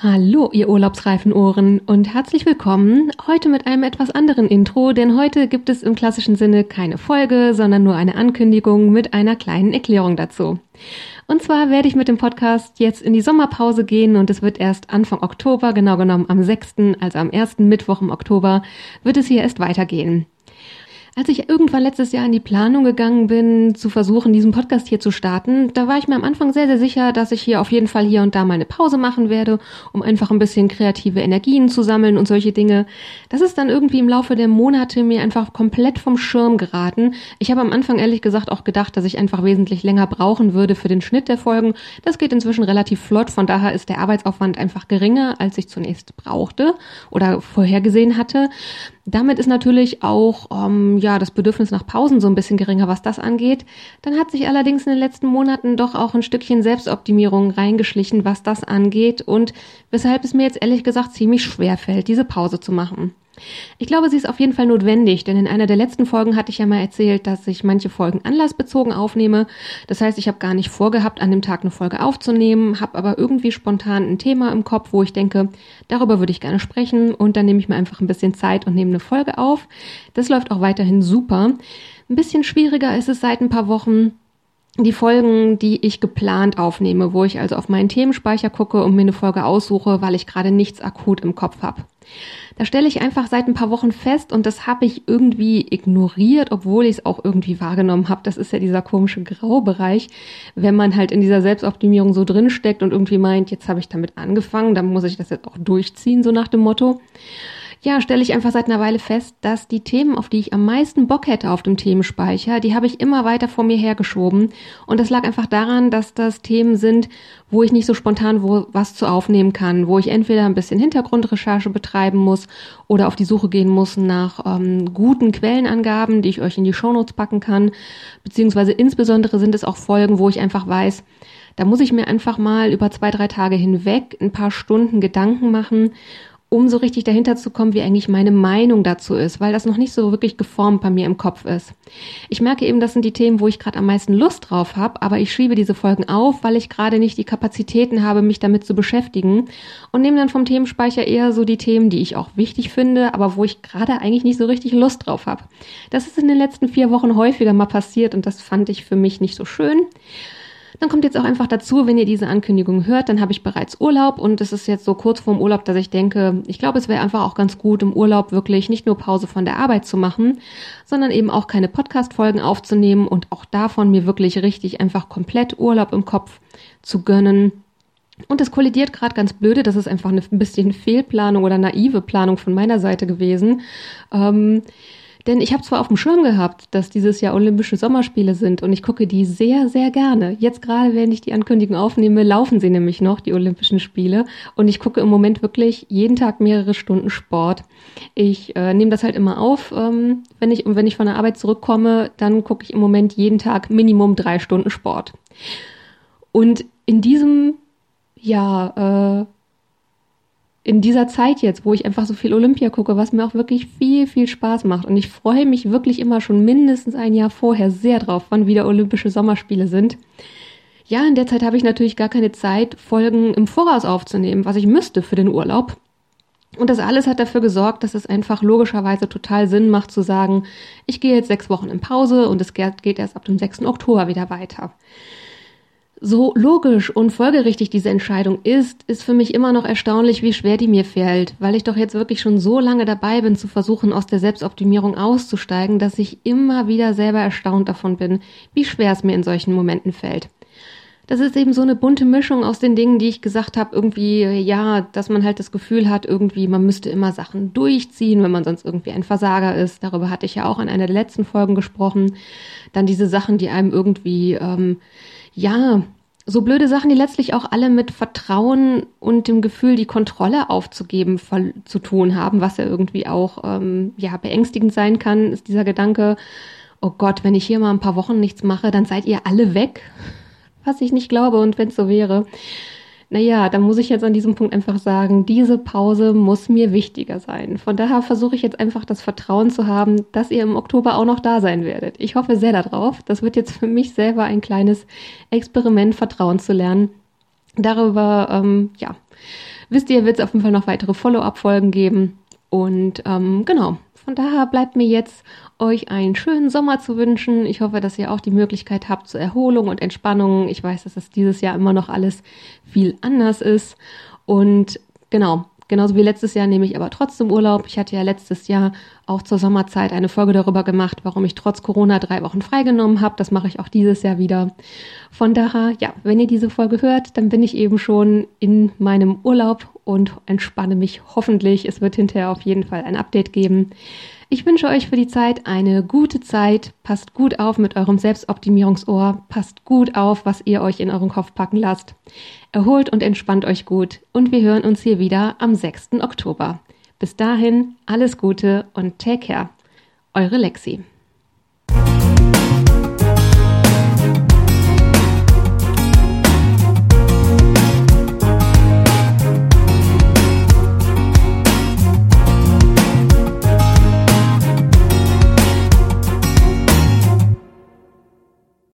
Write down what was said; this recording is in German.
Hallo, ihr urlaubsreifen Ohren und herzlich willkommen. Heute mit einem etwas anderen Intro, denn heute gibt es im klassischen Sinne keine Folge, sondern nur eine Ankündigung mit einer kleinen Erklärung dazu. Und zwar werde ich mit dem Podcast jetzt in die Sommerpause gehen und es wird erst Anfang Oktober, genau genommen am 6., also am ersten Mittwoch im Oktober, wird es hier erst weitergehen. Als ich irgendwann letztes Jahr in die Planung gegangen bin, zu versuchen, diesen Podcast hier zu starten, da war ich mir am Anfang sehr, sehr sicher, dass ich hier auf jeden Fall hier und da mal eine Pause machen werde, um einfach ein bisschen kreative Energien zu sammeln und solche Dinge. Das ist dann irgendwie im Laufe der Monate mir einfach komplett vom Schirm geraten. Ich habe am Anfang ehrlich gesagt auch gedacht, dass ich einfach wesentlich länger brauchen würde für den Schnitt der Folgen. Das geht inzwischen relativ flott, von daher ist der Arbeitsaufwand einfach geringer, als ich zunächst brauchte oder vorhergesehen hatte. Damit ist natürlich auch ähm, ja das Bedürfnis nach Pausen so ein bisschen geringer, was das angeht. Dann hat sich allerdings in den letzten Monaten doch auch ein Stückchen Selbstoptimierung reingeschlichen, was das angeht und weshalb es mir jetzt ehrlich gesagt ziemlich schwer fällt, diese Pause zu machen. Ich glaube, sie ist auf jeden Fall notwendig, denn in einer der letzten Folgen hatte ich ja mal erzählt, dass ich manche Folgen anlassbezogen aufnehme. Das heißt, ich habe gar nicht vorgehabt, an dem Tag eine Folge aufzunehmen, habe aber irgendwie spontan ein Thema im Kopf, wo ich denke, darüber würde ich gerne sprechen und dann nehme ich mir einfach ein bisschen Zeit und nehme eine Folge auf. Das läuft auch weiterhin super. Ein bisschen schwieriger ist es seit ein paar Wochen, die Folgen, die ich geplant aufnehme, wo ich also auf meinen Themenspeicher gucke und mir eine Folge aussuche, weil ich gerade nichts akut im Kopf habe. Da stelle ich einfach seit ein paar Wochen fest und das habe ich irgendwie ignoriert, obwohl ich es auch irgendwie wahrgenommen habe. Das ist ja dieser komische Graubereich, wenn man halt in dieser Selbstoptimierung so drinsteckt und irgendwie meint, jetzt habe ich damit angefangen, dann muss ich das jetzt auch durchziehen, so nach dem Motto ja, stelle ich einfach seit einer Weile fest, dass die Themen, auf die ich am meisten Bock hätte auf dem Themenspeicher, die habe ich immer weiter vor mir hergeschoben. Und das lag einfach daran, dass das Themen sind, wo ich nicht so spontan wo was zu aufnehmen kann, wo ich entweder ein bisschen Hintergrundrecherche betreiben muss oder auf die Suche gehen muss nach ähm, guten Quellenangaben, die ich euch in die Shownotes packen kann. Beziehungsweise insbesondere sind es auch Folgen, wo ich einfach weiß, da muss ich mir einfach mal über zwei, drei Tage hinweg ein paar Stunden Gedanken machen um so richtig dahinter zu kommen, wie eigentlich meine Meinung dazu ist, weil das noch nicht so wirklich geformt bei mir im Kopf ist. Ich merke eben, das sind die Themen, wo ich gerade am meisten Lust drauf habe, aber ich schiebe diese Folgen auf, weil ich gerade nicht die Kapazitäten habe, mich damit zu beschäftigen und nehme dann vom Themenspeicher eher so die Themen, die ich auch wichtig finde, aber wo ich gerade eigentlich nicht so richtig Lust drauf habe. Das ist in den letzten vier Wochen häufiger mal passiert und das fand ich für mich nicht so schön. Dann kommt jetzt auch einfach dazu, wenn ihr diese Ankündigung hört, dann habe ich bereits Urlaub und es ist jetzt so kurz vorm Urlaub, dass ich denke, ich glaube, es wäre einfach auch ganz gut, im Urlaub wirklich nicht nur Pause von der Arbeit zu machen, sondern eben auch keine Podcast-Folgen aufzunehmen und auch davon mir wirklich richtig einfach komplett Urlaub im Kopf zu gönnen. Und das kollidiert gerade ganz blöde, das ist einfach eine ein bisschen Fehlplanung oder naive Planung von meiner Seite gewesen. Ähm, denn ich habe zwar auf dem Schirm gehabt, dass dieses Jahr Olympische Sommerspiele sind und ich gucke die sehr, sehr gerne. Jetzt gerade, wenn ich die Ankündigung aufnehme, laufen sie nämlich noch, die Olympischen Spiele. Und ich gucke im Moment wirklich jeden Tag mehrere Stunden Sport. Ich äh, nehme das halt immer auf, ähm, wenn ich, und wenn ich von der Arbeit zurückkomme, dann gucke ich im Moment jeden Tag Minimum drei Stunden Sport. Und in diesem, ja, äh, in dieser Zeit jetzt, wo ich einfach so viel Olympia gucke, was mir auch wirklich viel, viel Spaß macht. Und ich freue mich wirklich immer schon mindestens ein Jahr vorher sehr drauf, wann wieder Olympische Sommerspiele sind. Ja, in der Zeit habe ich natürlich gar keine Zeit, Folgen im Voraus aufzunehmen, was ich müsste für den Urlaub. Und das alles hat dafür gesorgt, dass es einfach logischerweise total Sinn macht zu sagen, ich gehe jetzt sechs Wochen in Pause und es geht erst ab dem 6. Oktober wieder weiter so logisch und folgerichtig diese Entscheidung ist, ist für mich immer noch erstaunlich, wie schwer die mir fällt, weil ich doch jetzt wirklich schon so lange dabei bin, zu versuchen, aus der Selbstoptimierung auszusteigen, dass ich immer wieder selber erstaunt davon bin, wie schwer es mir in solchen Momenten fällt. Das ist eben so eine bunte Mischung aus den Dingen, die ich gesagt habe, irgendwie, ja, dass man halt das Gefühl hat, irgendwie, man müsste immer Sachen durchziehen, wenn man sonst irgendwie ein Versager ist. Darüber hatte ich ja auch in einer der letzten Folgen gesprochen. Dann diese Sachen, die einem irgendwie, ähm, ja, so blöde Sachen, die letztlich auch alle mit Vertrauen und dem Gefühl, die Kontrolle aufzugeben, zu tun haben, was ja irgendwie auch ähm, ja beängstigend sein kann, ist dieser Gedanke, oh Gott, wenn ich hier mal ein paar Wochen nichts mache, dann seid ihr alle weg, was ich nicht glaube und wenn es so wäre naja, dann muss ich jetzt an diesem Punkt einfach sagen, diese Pause muss mir wichtiger sein. Von daher versuche ich jetzt einfach das Vertrauen zu haben, dass ihr im Oktober auch noch da sein werdet. Ich hoffe sehr darauf. Das wird jetzt für mich selber ein kleines Experiment, Vertrauen zu lernen. Darüber, ähm, ja, wisst ihr, wird es auf jeden Fall noch weitere Follow-up-Folgen geben. Und ähm, genau, von daher bleibt mir jetzt, euch einen schönen Sommer zu wünschen. Ich hoffe, dass ihr auch die Möglichkeit habt zur Erholung und Entspannung. Ich weiß, dass es dieses Jahr immer noch alles viel anders ist. Und genau, Genauso wie letztes Jahr nehme ich aber trotzdem Urlaub. Ich hatte ja letztes Jahr auch zur Sommerzeit eine Folge darüber gemacht, warum ich trotz Corona drei Wochen freigenommen habe. Das mache ich auch dieses Jahr wieder. Von daher, ja, wenn ihr diese Folge hört, dann bin ich eben schon in meinem Urlaub und entspanne mich hoffentlich. Es wird hinterher auf jeden Fall ein Update geben. Ich wünsche euch für die Zeit eine gute Zeit. Passt gut auf mit eurem Selbstoptimierungsohr. Passt gut auf, was ihr euch in euren Kopf packen lasst. Erholt und entspannt euch gut. Und wir hören uns hier wieder am 6. Oktober. Bis dahin alles Gute und take care. Eure Lexi.